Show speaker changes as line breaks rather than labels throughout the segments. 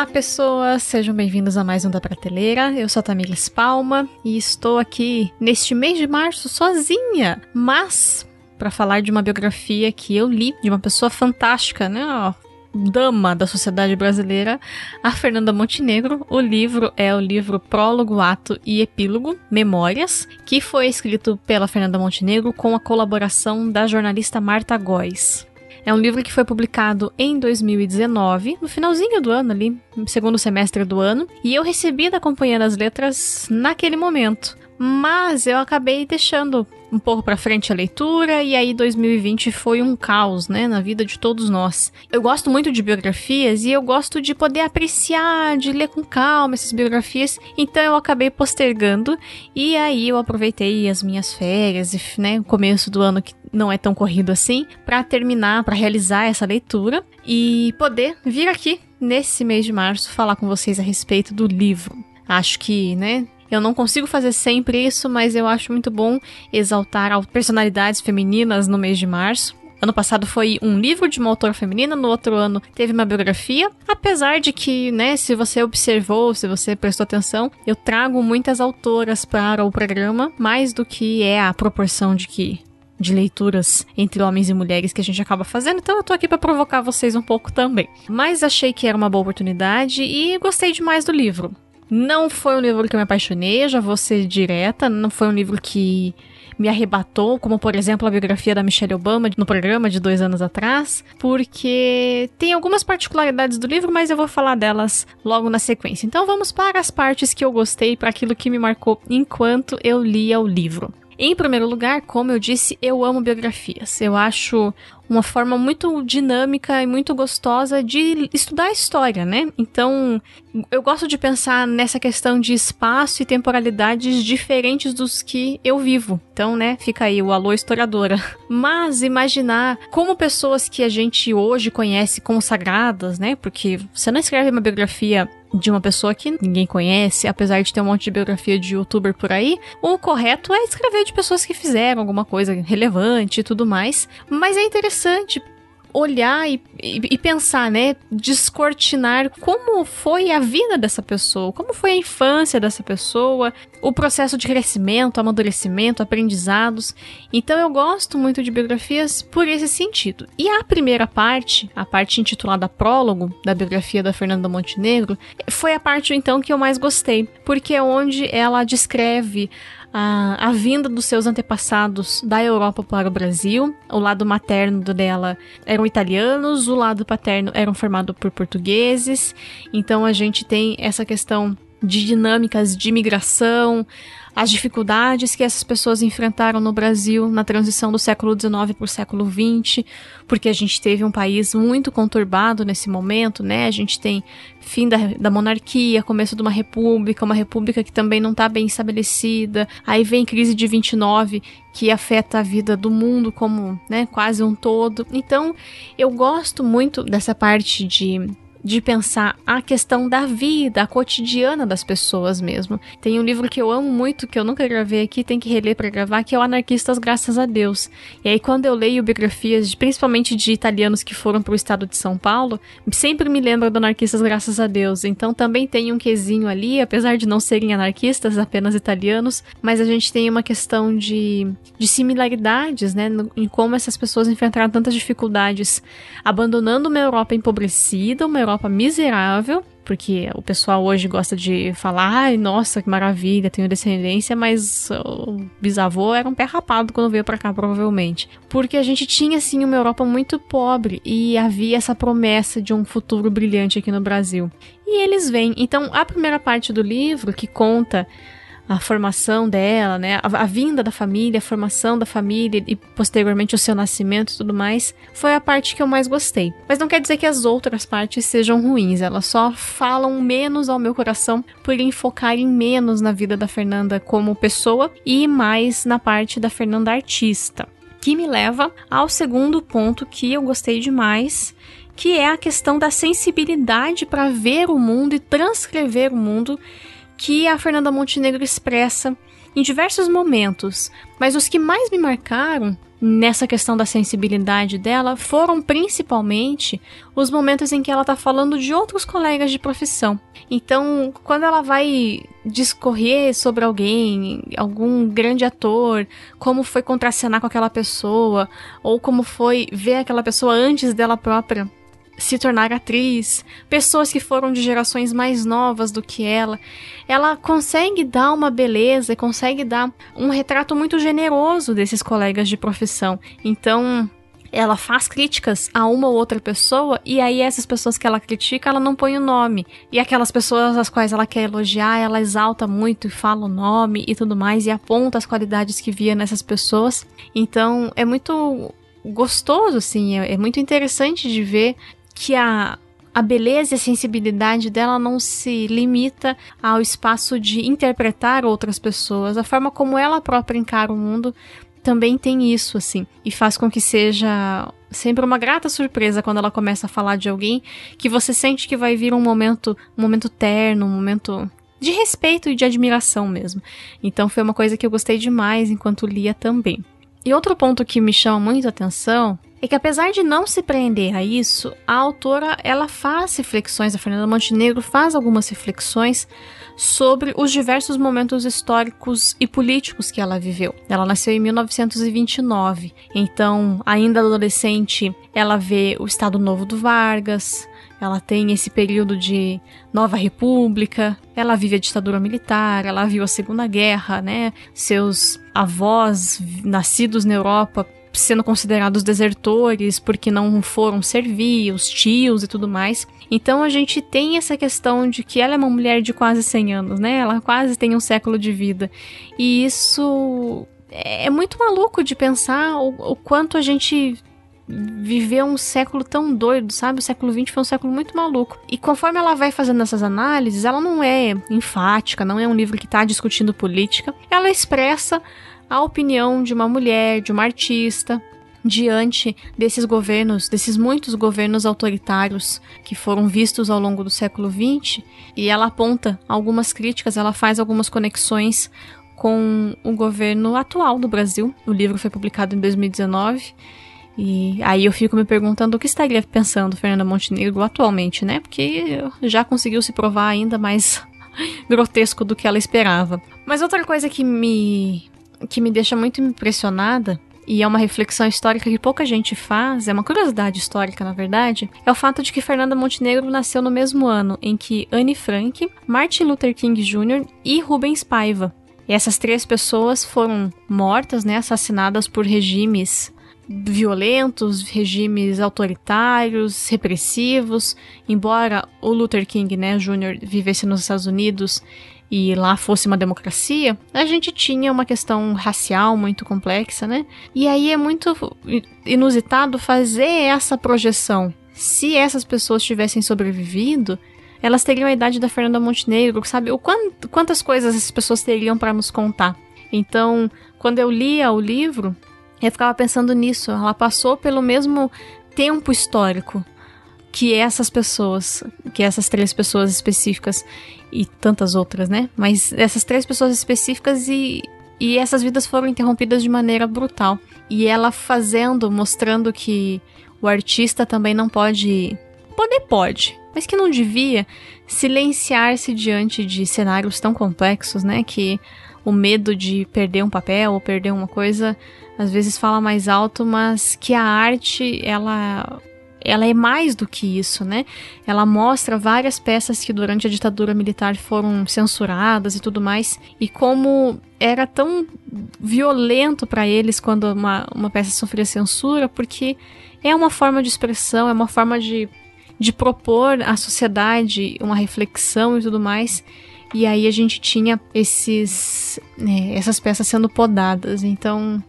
Olá, pessoas! Sejam bem-vindos a mais um da Prateleira. Eu sou a Tamires Palma e estou aqui neste mês de março sozinha, mas para falar de uma biografia que eu li de uma pessoa fantástica, né? Ó, dama da sociedade brasileira, a Fernanda Montenegro. O livro é o livro Prólogo, Ato e Epílogo, Memórias, que foi escrito pela Fernanda Montenegro com a colaboração da jornalista Marta Góes. É um livro que foi publicado em 2019, no finalzinho do ano ali, segundo semestre do ano, e eu recebi da Companhia das Letras naquele momento. Mas eu acabei deixando um pouco para frente a leitura e aí 2020 foi um caos, né, na vida de todos nós. Eu gosto muito de biografias e eu gosto de poder apreciar, de ler com calma essas biografias, então eu acabei postergando e aí eu aproveitei as minhhas férias, né, o começo do ano que não é tão corrido assim, para terminar, para realizar essa leitura e poder vir aqui nesse mês de março falar com vocês a respeito do livro. Acho que, né, eu não consigo fazer sempre isso, mas eu acho muito bom exaltar personalidades femininas no mês de março. Ano passado foi um livro de uma autora feminina, no outro ano teve uma biografia. Apesar de que, né, se você observou, se você prestou atenção, eu trago muitas autoras para o programa, mais do que é a proporção de que de leituras entre homens e mulheres que a gente acaba fazendo, então eu tô aqui para provocar vocês um pouco também. Mas achei que era uma boa oportunidade e gostei demais do livro. Não foi um livro que eu me apaixonei, já vou ser direta, não foi um livro que me arrebatou, como por exemplo a biografia da Michelle Obama no programa de dois anos atrás, porque tem algumas particularidades do livro, mas eu vou falar delas logo na sequência. Então vamos para as partes que eu gostei, para aquilo que me marcou enquanto eu lia o livro. Em primeiro lugar, como eu disse, eu amo biografias. Eu acho uma forma muito dinâmica e muito gostosa de estudar a história, né? Então, eu gosto de pensar nessa questão de espaço e temporalidades diferentes dos que eu vivo. Então, né, fica aí o alô historiadora. Mas imaginar como pessoas que a gente hoje conhece consagradas, né? Porque você não escreve uma biografia de uma pessoa que ninguém conhece, apesar de ter um monte de biografia de youtuber por aí, o correto é escrever de pessoas que fizeram alguma coisa relevante e tudo mais. Mas é interessante olhar e, e, e, pensar, né? Descortinar como foi a vida dessa pessoa, como foi a infância dessa pessoa, o processo de crescimento, amadurecimento, aprendizados. Então eu gosto muito de biografias por esse sentido. E a primeira parte, a parte intitulada Prólogo da biografia da Fernanda Montenegro, foi a parte então que eu mais gostei, porque é onde ela descreve a, a vinda dos seus antepassados da Europa para o Brasil. O lado materno dela eram italianos, o lado paterno eram formado por portugueses. Então a gente tem essa questão de dinâmicas de imigração, as dificuldades que essas pessoas enfrentaram no Brasil na transição do século XIX para o século XX, porque a gente teve um país muito conturbado nesse momento, né? A gente tem fim da, da monarquia, começo de uma república, uma república que também não está bem estabelecida, aí vem crise de 29 que afeta a vida do mundo como, né, quase um todo. Então, eu gosto muito dessa parte de de pensar a questão da vida, a cotidiana das pessoas mesmo. Tem um livro que eu amo muito, que eu nunca gravei aqui, tem que reler para gravar, que é o Anarquistas Graças a Deus. E aí quando eu leio biografias, principalmente de italianos que foram para o estado de São Paulo, sempre me lembra do Anarquistas Graças a Deus. Então também tem um quesinho ali, apesar de não serem anarquistas, apenas italianos, mas a gente tem uma questão de, de similaridades, né, em como essas pessoas enfrentaram tantas dificuldades, abandonando uma Europa empobrecida, uma Europa Europa miserável, porque o pessoal hoje gosta de falar, ai, nossa, que maravilha, tenho descendência, mas o bisavô era um pé rapado quando veio para cá, provavelmente. Porque a gente tinha, assim, uma Europa muito pobre e havia essa promessa de um futuro brilhante aqui no Brasil. E eles vêm. Então, a primeira parte do livro, que conta a formação dela, né, a, a, vinda da família, a formação da família e posteriormente o seu nascimento e tudo mais, foi a parte que eu mais gostei. Mas não quer dizer que as outras partes sejam ruins, elas só falam menos ao meu coração por enfocarem menos na vida da Fernanda como pessoa e mais na parte da Fernanda artista. Que me leva ao segundo ponto que eu gostei demais, que é a questão da sensibilidade para ver o mundo e transcrever o mundo que a Fernanda Montenegro expressa em diversos momentos, mas os que mais me marcaram nessa questão da sensibilidade dela foram principalmente os momentos em que ela tá falando de outros colegas de profissão. Então, quando ela vai discorrer sobre alguém, algum grande ator, como foi contracenar com aquela pessoa, ou como foi ver aquela pessoa antes dela própria se tornar atriz, pessoas que foram de gerações mais novas do que ela. Ela consegue dar uma beleza, consegue dar um retrato muito generoso desses colegas de profissão. Então, ela faz críticas a uma ou outra pessoa e aí essas pessoas que ela critica, ela não põe o nome. E aquelas pessoas às quais ela quer elogiar, ela exalta muito e fala o nome e tudo mais e aponta as qualidades que via nessas pessoas. Então, é muito gostoso, assim, é, é muito interessante de ver que a, a beleza e a sensibilidade dela não se limita ao espaço de interpretar outras pessoas. A forma como ela própria encara o mundo também tem isso, assim, e faz com que seja sempre uma grata surpresa quando ela começa a falar de alguém que você sente que vai vir um momento, um momento terno, um momento de respeito e de admiração mesmo. Então foi uma coisa que eu gostei demais enquanto lia também. E outro ponto que me chama muito a atenção é que apesar de não se prender a isso, a autora ela faz reflexões, a Fernanda Montenegro faz algumas reflexões sobre os diversos momentos históricos e políticos que ela viveu. Ela nasceu em 1929, então, ainda adolescente, ela vê o Estado Novo do Vargas, ela tem esse período de Nova República, ela vive a ditadura militar, ela viu a Segunda Guerra, né? Seus avós nascidos na Europa sendo considerados desertores porque não foram servir, os tios e tudo mais. Então a gente tem essa questão de que ela é uma mulher de quase 100 anos, né? Ela quase tem um século de vida. E isso é muito maluco de pensar o, o quanto a gente viveu um século tão doido, sabe? O século XX foi um século muito maluco. E conforme ela vai fazendo essas análises, ela não é enfática, não é um livro que está discutindo política. Ela expressa a opinião de uma mulher, de uma artista, diante desses governos, desses muitos governos autoritários que foram vistos ao longo do século XX, e ela aponta algumas críticas, ela faz algumas conexões com o governo atual do Brasil. O livro foi publicado em 2019. E aí eu fico me perguntando o que estaria pensando Fernanda Montenegro atualmente, né? Porque já conseguiu se provar ainda mais grotesco do que ela esperava. Mas outra coisa que me que me deixa muito impressionada e é uma reflexão histórica que pouca gente faz, é uma curiosidade histórica, na verdade, é o fato de que Fernanda Montenegro nasceu no mesmo ano em que Anne Frank, Martin Luther King Jr. e Rubens Paiva. E essas três pessoas foram mortas, né, assassinadas por regimes violentos, regimes autoritários, repressivos. Embora o Luther King, né, Jr. vivesse nos Estados Unidos e lá fosse uma democracia, a gente tinha uma questão racial muito complexa, né? E aí é muito inusitado fazer essa projeção. Se essas pessoas tivessem sobrevivido, elas teriam a idade da Fernanda Montenegro, sabe? O quant quantas coisas essas pessoas teriam para nos contar. Então, quando eu lia o livro, eu ficava pensando nisso. Ela passou pelo mesmo tempo histórico que essas pessoas, que essas três pessoas específicas e tantas outras, né? Mas essas três pessoas específicas e, e essas vidas foram interrompidas de maneira brutal. E ela fazendo, mostrando que o artista também não pode. Poder pode, mas que não devia silenciar-se diante de cenários tão complexos, né? Que o medo de perder um papel ou perder uma coisa às vezes fala mais alto, mas que a arte ela ela é mais do que isso, né? Ela mostra várias peças que durante a ditadura militar foram censuradas e tudo mais, e como era tão violento para eles quando uma, uma peça sofria censura, porque é uma forma de expressão, é uma forma de, de propor à sociedade uma reflexão e tudo mais. E aí a gente tinha esses, né, essas peças sendo podadas. Então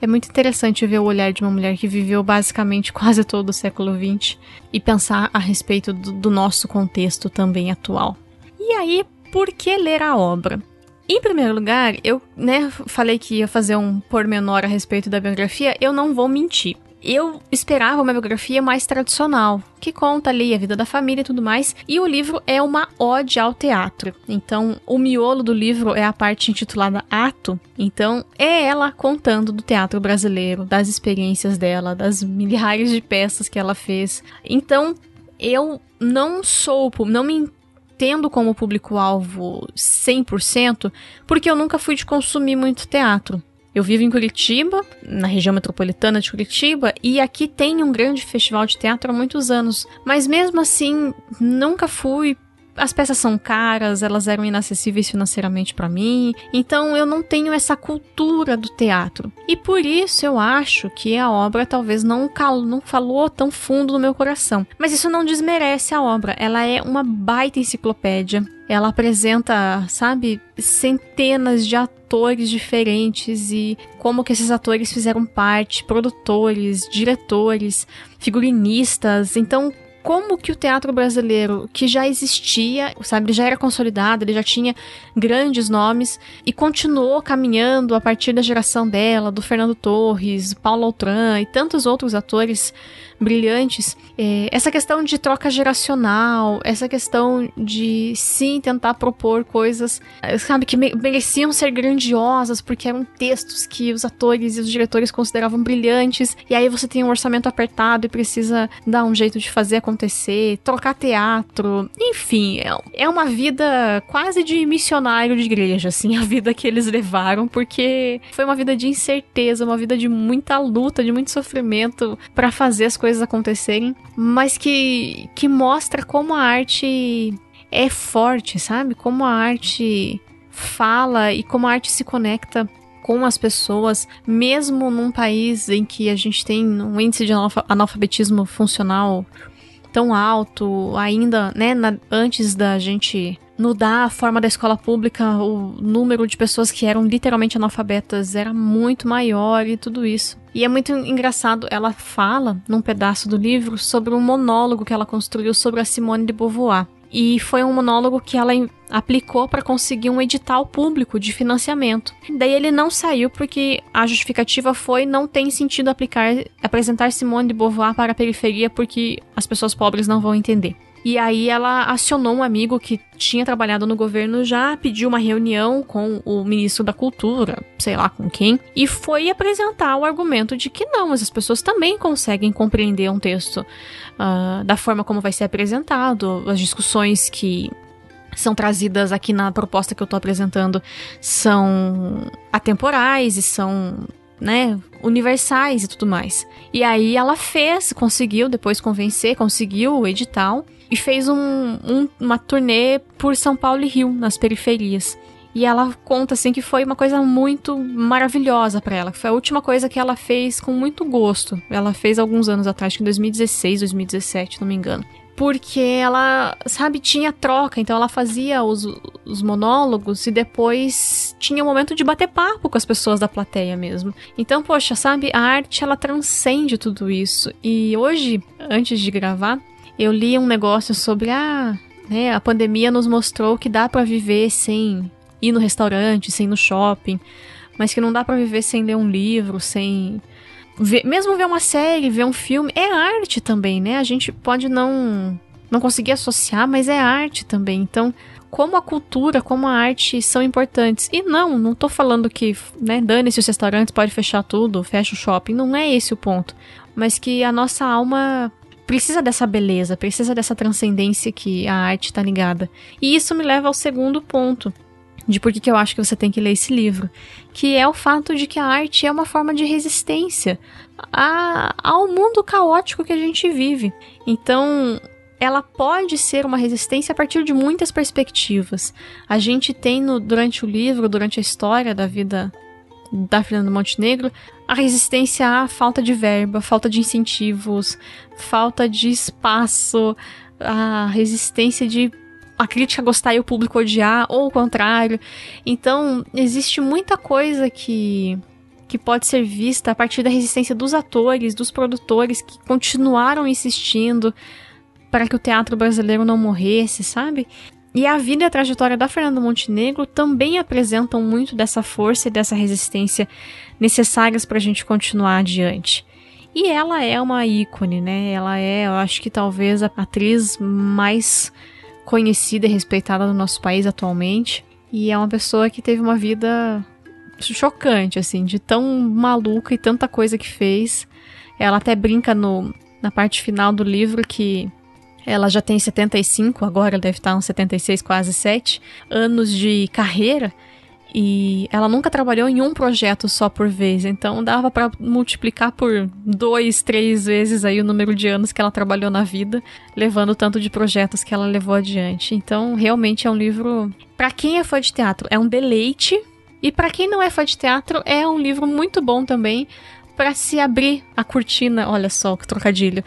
é muito interessante ver o olhar de uma mulher que viveu basicamente quase todo o século XX e pensar a respeito do, do nosso contexto também atual. E aí, por que ler a obra? Em primeiro lugar, eu né, falei que ia fazer um pormenor a respeito da biografia, eu não vou mentir. Eu esperava uma biografia mais tradicional, que conta ali a vida da família e tudo mais, e o livro é uma ode ao teatro. Então, o miolo do livro é a parte intitulada Ato, então é ela contando do teatro brasileiro, das experiências dela, das milhares de peças que ela fez. Então, eu não sou, não me entendo como público-alvo 100%, porque eu nunca fui de consumir muito teatro. Eu vivo em Curitiba, na região metropolitana de Curitiba, e aqui tem um grande festival de teatro há muitos anos. Mas mesmo assim, nunca fui as peças são caras, elas eram inacessíveis financeiramente para mim, então eu não tenho essa cultura do teatro. E por isso eu acho que a obra talvez não, não falou tão fundo no meu coração. Mas isso não desmerece a obra, ela é uma baita enciclopédia. Ela apresenta, sabe, centenas de atores diferentes e como que esses atores fizeram parte, produtores, diretores, figurinistas. Então, como que o teatro brasileiro, que já existia, sabe, ele já era consolidado, ele já tinha grandes nomes e continuou caminhando a partir da geração dela, do Fernando Torres, Paulo Altran e tantos outros atores brilhantes. É, essa questão de troca geracional, essa questão de sim tentar propor coisas, sabe, que mereciam ser grandiosas porque eram textos que os atores e os diretores consideravam brilhantes, e aí você tem um orçamento apertado e precisa dar um jeito de fazer acontecer, trocar teatro, enfim, é, é uma vida quase de missionário de igreja, assim, a vida que eles levaram, porque foi uma vida de incerteza, uma vida de muita luta, de muito sofrimento para fazer as coisas coisas acontecerem, mas que, que mostra como a arte é forte, sabe? Como a arte fala e como a arte se conecta com as pessoas, mesmo num país em que a gente tem um índice de analfabetismo funcional tão alto, ainda, né, na, antes da gente mudar a forma da escola pública, o número de pessoas que eram literalmente analfabetas era muito maior e tudo isso. E é muito engraçado, ela fala num pedaço do livro sobre um monólogo que ela construiu sobre a Simone de Beauvoir. E foi um monólogo que ela aplicou para conseguir um edital público de financiamento. Daí ele não saiu porque a justificativa foi não tem sentido aplicar apresentar Simone de Beauvoir para a periferia porque as pessoas pobres não vão entender. E aí ela acionou um amigo que tinha trabalhado no governo já, pediu uma reunião com o ministro da Cultura, sei lá com quem, e foi apresentar o argumento de que não, as pessoas também conseguem compreender um texto uh, da forma como vai ser apresentado, as discussões que são trazidas aqui na proposta que eu tô apresentando são atemporais e são né, universais e tudo mais. E aí ela fez, conseguiu depois convencer, conseguiu o edital e fez um, um, uma turnê por São Paulo e Rio, nas periferias. E ela conta assim que foi uma coisa muito maravilhosa para ela. Foi a última coisa que ela fez com muito gosto. Ela fez alguns anos atrás, em 2016, 2017, não me engano. Porque ela, sabe, tinha troca, então ela fazia os, os monólogos e depois tinha o um momento de bater papo com as pessoas da plateia mesmo. Então, poxa, sabe, a arte ela transcende tudo isso. E hoje, antes de gravar, eu li um negócio sobre a, né, a pandemia nos mostrou que dá para viver sem ir no restaurante, sem ir no shopping, mas que não dá para viver sem ler um livro, sem ver, mesmo ver uma série, ver um filme, é arte também, né? A gente pode não não conseguir associar, mas é arte também. Então, como a cultura, como a arte são importantes. E não, não tô falando que, né, dane-se os restaurantes, pode fechar tudo, fecha o shopping. Não é esse o ponto. Mas que a nossa alma precisa dessa beleza, precisa dessa transcendência que a arte está ligada. E isso me leva ao segundo ponto de por que eu acho que você tem que ler esse livro, que é o fato de que a arte é uma forma de resistência a, ao mundo caótico que a gente vive. Então, ela pode ser uma resistência a partir de muitas perspectivas. A gente tem no, durante o livro, durante a história da vida da Fernanda Montenegro, a resistência à falta de verba, falta de incentivos, falta de espaço, a resistência de a crítica gostar e o público odiar, ou o contrário. Então, existe muita coisa que que pode ser vista a partir da resistência dos atores, dos produtores que continuaram insistindo para que o teatro brasileiro não morresse, sabe? E a vida e a trajetória da Fernanda Montenegro também apresentam muito dessa força e dessa resistência necessárias para a gente continuar adiante. E ela é uma ícone, né? Ela é, eu acho que talvez a atriz mais conhecida e respeitada no nosso país atualmente. E é uma pessoa que teve uma vida chocante, assim, de tão maluca e tanta coisa que fez. Ela até brinca no, na parte final do livro que ela já tem 75, agora deve estar uns 76, quase 7 anos de carreira. E ela nunca trabalhou em um projeto só por vez, então dava para multiplicar por dois, três vezes aí o número de anos que ela trabalhou na vida, levando tanto de projetos que ela levou adiante. Então, realmente é um livro para quem é fã de teatro, é um deleite, e para quem não é fã de teatro, é um livro muito bom também para se abrir a cortina, olha só que trocadilho,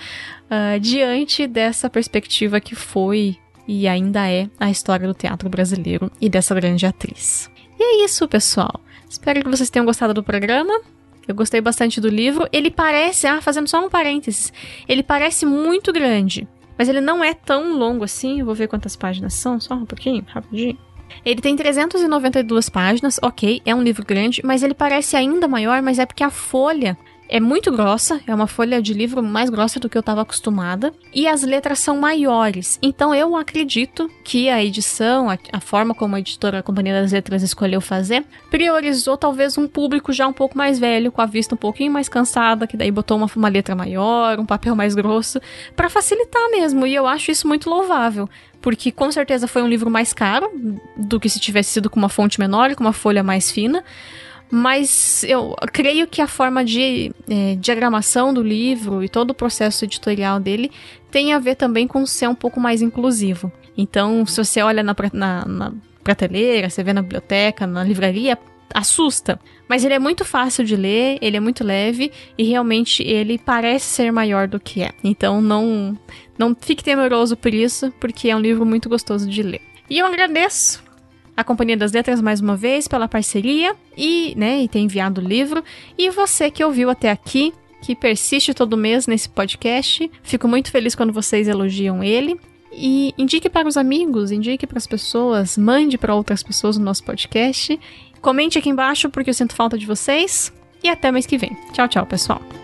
uh, diante dessa perspectiva que foi e ainda é a história do teatro brasileiro e dessa grande atriz. E é isso, pessoal. Espero que vocês tenham gostado do programa. Eu gostei bastante do livro. Ele parece, ah, fazendo só um parênteses, ele parece muito grande, mas ele não é tão longo assim. Eu vou ver quantas páginas são, só um pouquinho, rapidinho. Ele tem 392 páginas, ok, é um livro grande, mas ele parece ainda maior, mas é porque a folha é muito grossa, é uma folha de livro mais grossa do que eu estava acostumada, e as letras são maiores. Então eu acredito que a edição, a, a, forma como a editora a Companhia das Letras escolheu fazer, priorizou talvez um público já um pouco mais velho, com a vista um pouquinho mais cansada, que daí botou uma, uma letra maior, um papel mais grosso, para facilitar mesmo, e eu acho isso muito louvável porque com certeza foi um livro mais caro do que se tivesse sido com uma fonte menor, com uma folha mais fina. Mas eu creio que a forma de é, diagramação do livro e todo o processo editorial dele tem a ver também com ser um pouco mais inclusivo. Então, se você olha na, na, na prateleira, você vê na biblioteca, na livraria, assusta. Mas ele é muito fácil de ler, ele é muito leve e realmente ele parece ser maior do que é. Então não não fique temeroso por isso, porque é um livro muito gostoso de ler. E eu agradeço a Companhia das Letras mais uma vez pela parceria e, né, e ter enviado o livro. E você que ouviu até aqui, que persiste todo mês nesse podcast, fico muito feliz quando vocês elogiam ele. E indique para os amigos, indique para as pessoas, mande para outras pessoas o nosso podcast. Comente aqui embaixo porque eu sinto falta de vocês. E até mês que vem. Tchau, tchau, pessoal.